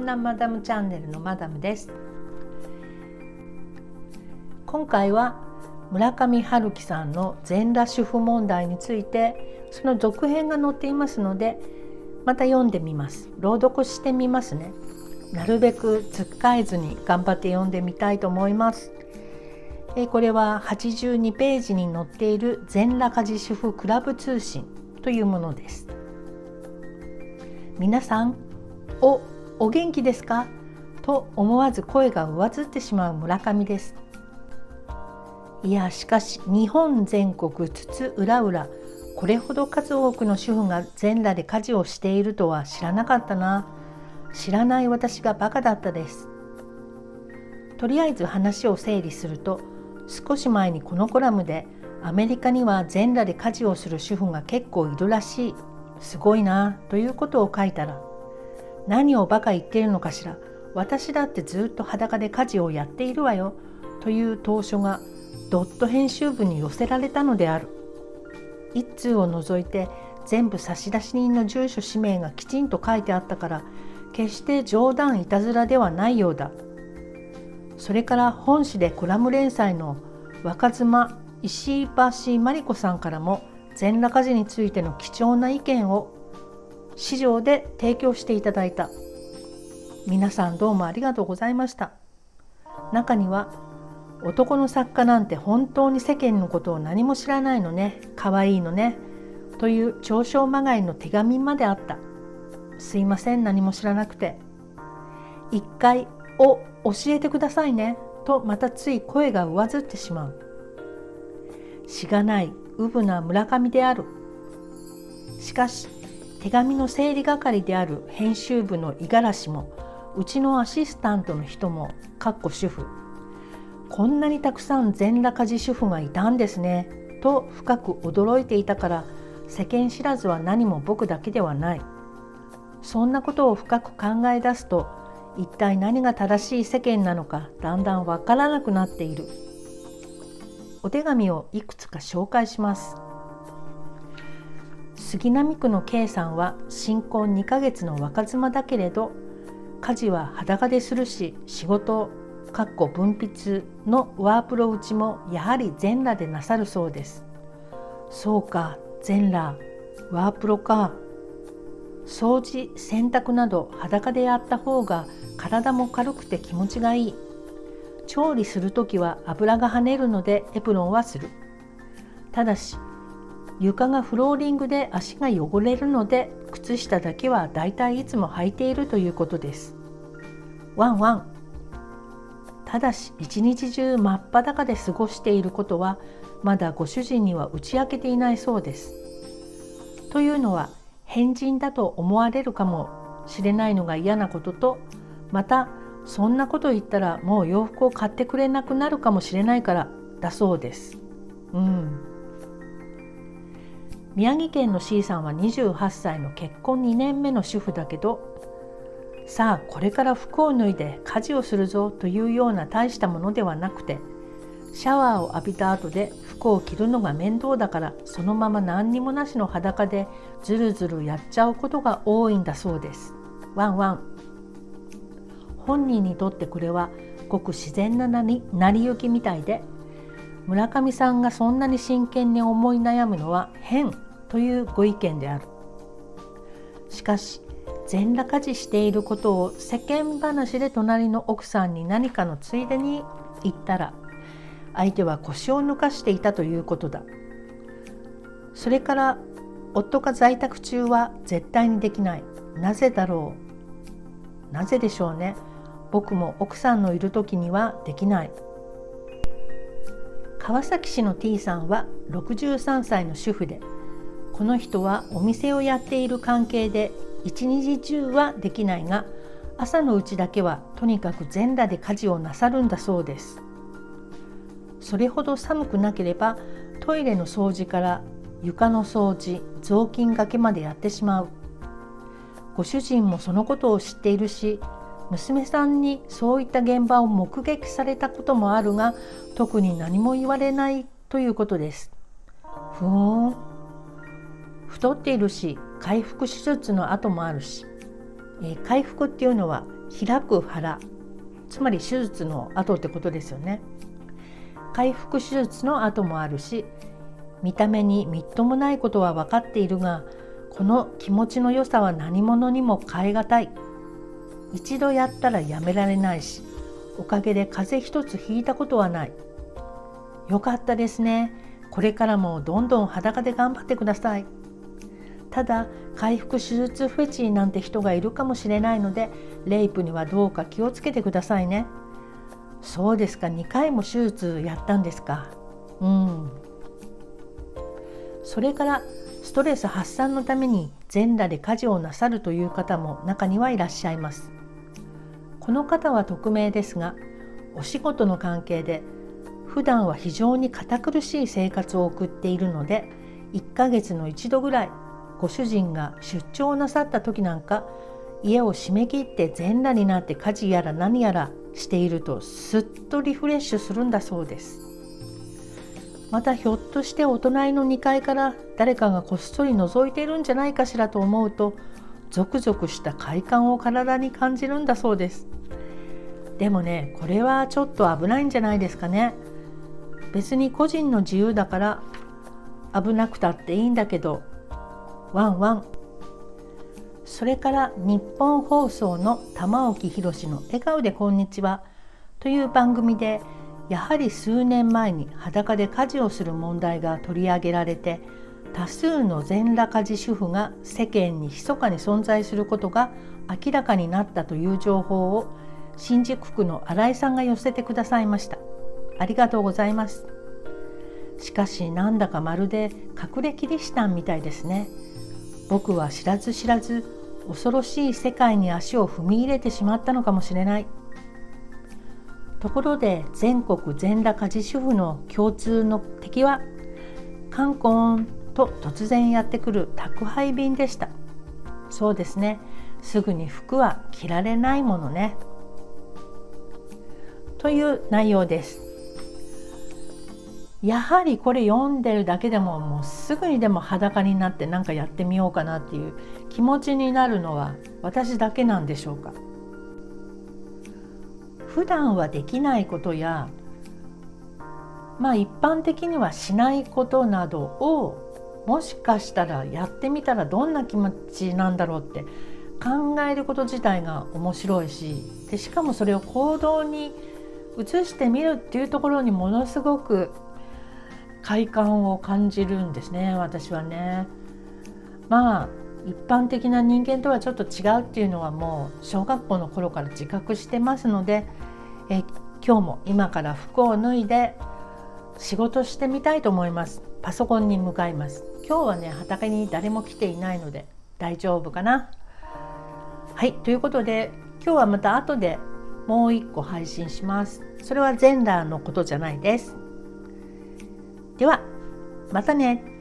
湘南マダムチャンネルのマダムです。今回は村上春樹さんの全裸主婦問題についてその続編が載っていますのでまた読んでみます。朗読してみますね。なるべくつっかえずに頑張って読んでみたいと思います。えこれは82ページに載っている全裸家事主婦クラブ通信というものです。皆さんおお元気ですか？と思わず声が上ずってしまう村上です。いやしかし日本全国津々浦々これほど数多くの主婦が全裸で家事をしているとは知らなかったな。知らない私がバカだったです。とりあえず話を整理すると少し前にこのコラムでアメリカには全裸で家事をする主婦が結構いるらしい。すごいなということを書いたら何をバカ言ってるのかしら。私だってずっと裸で家事をやっているわよ。という投書がドット編集部に寄せられたのである。一通を除いて全部差出人の住所氏名がきちんと書いてあったから決して冗談いたずらではないようだ。それから本誌でコラム連載の若妻石井橋真理子さんからも全裸家事についての貴重な意見を市場で提供していただいた。皆さんどうもありがとうございました。中には男の作家なんて本当に世間のことを何も知らないのね可愛いいのねという嘲笑まがいの手紙まであった。すいません何も知らなくて。一回「お教えてくださいね」とまたつい声が上ずってしまう。しがないうぶな村上である。しかし手紙の整理係である編集部の五十嵐もうちのアシスタントの人もかっこ主婦。こんなにたくさん全裸家事主婦がいたんですねと深く驚いていたから世間知らずは何も僕だけではない。そんなことを深く考え出すと一体何が正しい世間なのかだんだんわからなくなっている。お手紙をいくつか紹介します。杉並区の K さんは新婚2ヶ月の若妻だけれど家事は裸でするし仕事かっこ分泌のワープロ打ちもやはり全裸でなさるそうです。そうか全裸。ワープロか。掃除洗濯など裸でやった方が体も軽くて気持ちがいい。調理する時は油が跳ねるのでエプロンはする。ただし床がフローリングで足が汚れるので靴下だけはだいたいいつも履いているということです。ワンワンただし一日中真っ裸で過ごしていることはまだご主人には打ち明けていないそうです。というのは変人だと思われるかもしれないのが嫌なこととまたそんなこと言ったらもう洋服を買ってくれなくなるかもしれないからだそうです。うん宮城県の C さんは28歳の結婚2年目の主婦だけどさあこれから服を脱いで家事をするぞというような大したものではなくてシャワーを浴びた後で服を着るのが面倒だからそのまま何にもなしの裸でずるずるやっちゃうことが多いんだそうです。ワンワン本人にとってこれはごく自然な成り行きみたいで村上さんがそんなに真剣に思い悩むのは変というご意見である。しかし全裸家事していることを世間話で隣の奥さんに何かのついでに言ったら相手は腰を抜かしていたということだ。それから夫が在宅中は絶対にできない。なぜだろう。なぜでしょうね。僕も奥さんのいる時にはできない。川崎市の T さんは63歳の主婦でこの人はお店をやっている関係で一日中はできないが朝のうちだけはとにかく全裸で家事をなさるんだそうです。それほど寒くなければトイレの掃除から床の掃除雑巾がけまでやってしまう。ご主人もそのことを知っているし娘さんにそういった現場を目撃されたこともあるが特に何も言われないということです。ふーん。太っているし回復手術の後もあるし、えー、回復っていうのは開く腹つまり手術の後ってことですよね。回復手術の後もあるし見た目にみっともないことは分かっているがこの気持ちの良さは何者にも代え難い。一度やったらやめられないしおかげで風邪一つひいたことはない。よかったですね。これからもどんどん裸で頑張ってください。ただ回復手術フェチなんて人がいるかもしれないのでレイプにはどうか気をつけてくださいね。そうですか2回も手術やったんですか。うん。それからストレス発散のために全裸で家事をなさるという方も中にはいらっしゃいます。この方は匿名ですがお仕事の関係で普段は非常に堅苦しい生活を送っているので1ヶ月の一度ぐらいご主人が出張なさった時なんか家を閉め切って全裸になって家事やら何やらしているとすっとリフレッシュするんだそうです。またひょっとしてお隣の2階から誰かがこっそり覗いているんじゃないかしらと思うとゾクゾクした快感を体に感じるんだそうです。でもねこれはちょっと危ないんじゃないですかね。別に個人の自由だから危なくたっていいんだけどワンワン。それから日本放送の玉置宏の「笑顔でこんにちは」という番組でやはり数年前に裸で家事をする問題が取り上げられて多数の全裸家事主婦が世間に密かに存在することが明らかになったという情報を新宿区の新井さんが寄せてくださいました。ありがとうございます。しかしなんだかまるで隠れキリシタンみたいですね。僕は知らず知らず恐ろしい世界に足を踏み入れてしまったのかもしれない。ところで全国全裸家事主婦の共通の敵はカンコンと突然やってくる宅配便でした。そうですね。すぐに服は着られないものね。という内容です。やはりこれ読んでるだけでももうすぐにでも裸になって何かやってみようかなっていう気持ちになるのは私だけなんでしょうか？普段はできないことやまあ一般的にはしないことなどをもしかしたらやってみたらどんな気持ちなんだろうって考えること自体が面白いしでしかもそれを行動に移してみるっていうところにものすごく快感を感じるんですね私はね。まあ一般的な人間とはちょっと違うっていうのはもう小学校の頃から自覚してますのでえ今日も今から服を脱いで仕事してみたいと思います。パソコンに向かいます。今日はね畑に誰も来ていないので大丈夫かな。はいということで今日はまた後でもう一個配信します。それは全裸のことじゃないです。ではまたね。